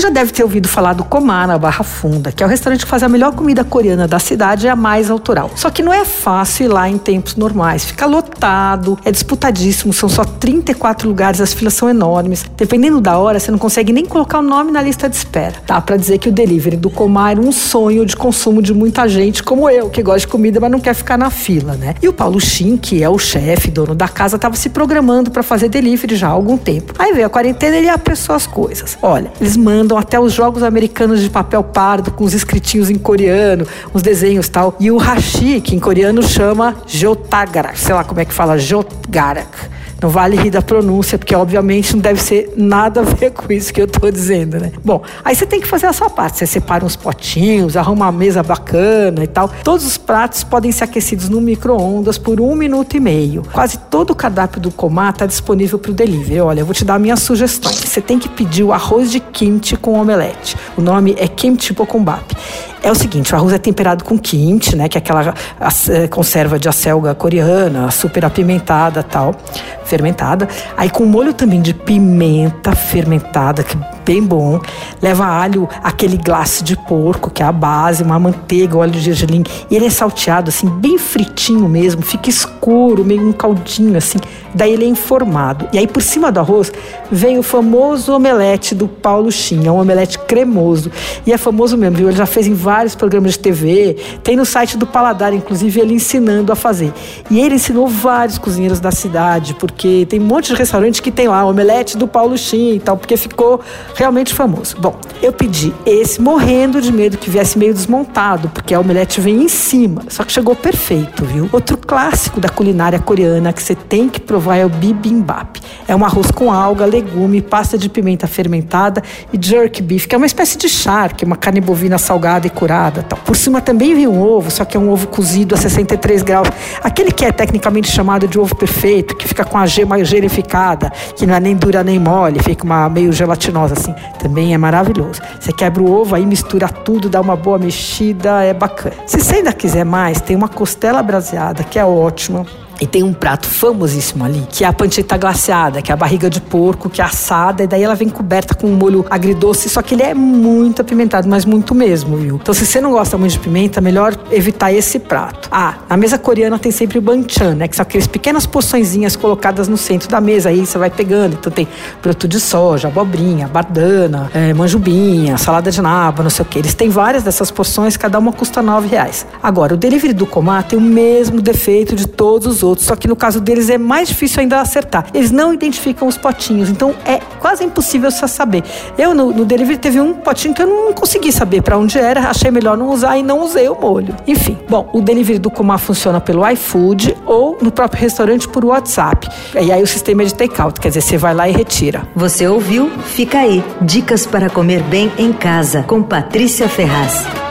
Já deve ter ouvido falar do Comar na Barra Funda, que é o restaurante que faz a melhor comida coreana da cidade e a mais autoral. Só que não é fácil ir lá em tempos normais. Fica lotado, é disputadíssimo, são só 34 lugares, as filas são enormes. Dependendo da hora, você não consegue nem colocar o nome na lista de espera. Dá para dizer que o delivery do Comar é um sonho de consumo de muita gente como eu, que gosta de comida, mas não quer ficar na fila, né? E o Paulo Shin, que é o chefe, dono da casa, estava se programando para fazer delivery já há algum tempo. Aí veio a quarentena e ele apressou as coisas. Olha, eles mandam até os jogos americanos de papel pardo com os escritinhos em coreano, os desenhos tal. E o hashi, que em coreano chama jotagarak, sei lá como é que fala, jotgarak não vale rir da pronúncia, porque obviamente não deve ser nada a ver com isso que eu estou dizendo, né? Bom, aí você tem que fazer a sua parte. Você separa uns potinhos, arruma uma mesa bacana e tal. Todos os pratos podem ser aquecidos no micro-ondas por um minuto e meio. Quase todo o cardápio do Comar está disponível para o delivery. Olha, eu vou te dar minhas sugestões. Você tem que pedir o arroz de kimchi com omelete. O nome é kimchi bokumbap. É o seguinte, o arroz é temperado com kimchi, né, que é aquela é, conserva de acelga coreana, super apimentada, tal, fermentada. Aí com molho também de pimenta fermentada, que bem bom. Leva alho, aquele glace de porco, que é a base, uma manteiga, óleo de gergelim. E ele é salteado assim, bem fritinho mesmo, fica escuro, meio um caldinho assim. Daí ele é informado. E aí por cima do arroz vem o famoso omelete do Paulo Chin, é um omelete cremoso. E é famoso mesmo, viu? Ele já fez em vários programas de TV, tem no site do Paladar, inclusive, ele ensinando a fazer. E ele ensinou vários cozinheiros da cidade, porque tem um monte de restaurante que tem lá omelete do Paulo Chin e tal, porque ficou realmente famoso. Bom, eu pedi esse morrendo de medo que viesse meio desmontado, porque a omelete vem em cima. Só que chegou perfeito, viu? Outro clássico da culinária coreana que você tem que provar é o bibimbap. É um arroz com alga, legume, pasta de pimenta fermentada e jerk beef, que é uma espécie de charque, uma carne bovina salgada e curada. Tal. Por cima também vem um ovo, só que é um ovo cozido a 63 graus. Aquele que é tecnicamente chamado de ovo perfeito, que fica com a gema gelificada, que não é nem dura nem mole, fica uma meio gelatinosa assim. Também é maravilhoso. Você quebra o ovo aí, mistura tudo, dá uma boa mexida, é bacana. Se você ainda quiser mais, tem uma costela braseada, que é ótima. E tem um prato famosíssimo ali, que é a panceta glaciada, que é a barriga de porco, que é assada, e daí ela vem coberta com um molho agridoce, só que ele é muito apimentado, mas muito mesmo, viu? Então, se você não gosta muito de pimenta, melhor evitar esse prato. Ah, na mesa coreana tem sempre o banchan, né? Que são aquelas pequenas porçõezinhas colocadas no centro da mesa, aí você vai pegando. Então tem broto de soja, abobrinha, bardana, é, manjubinha, salada de naba, não sei o que. Eles têm várias dessas porções, cada uma custa nove reais. Agora, o delivery do Comar tem o mesmo defeito de todos os outros outros, só que no caso deles é mais difícil ainda acertar. Eles não identificam os potinhos, então é quase impossível saber. Eu no, no delivery teve um potinho que eu não consegui saber para onde era, achei melhor não usar e não usei o molho. Enfim, bom, o delivery do Comar funciona pelo iFood ou no próprio restaurante por WhatsApp. E aí o sistema é de takeout, quer dizer, você vai lá e retira. Você ouviu? Fica aí. Dicas para comer bem em casa com Patrícia Ferraz.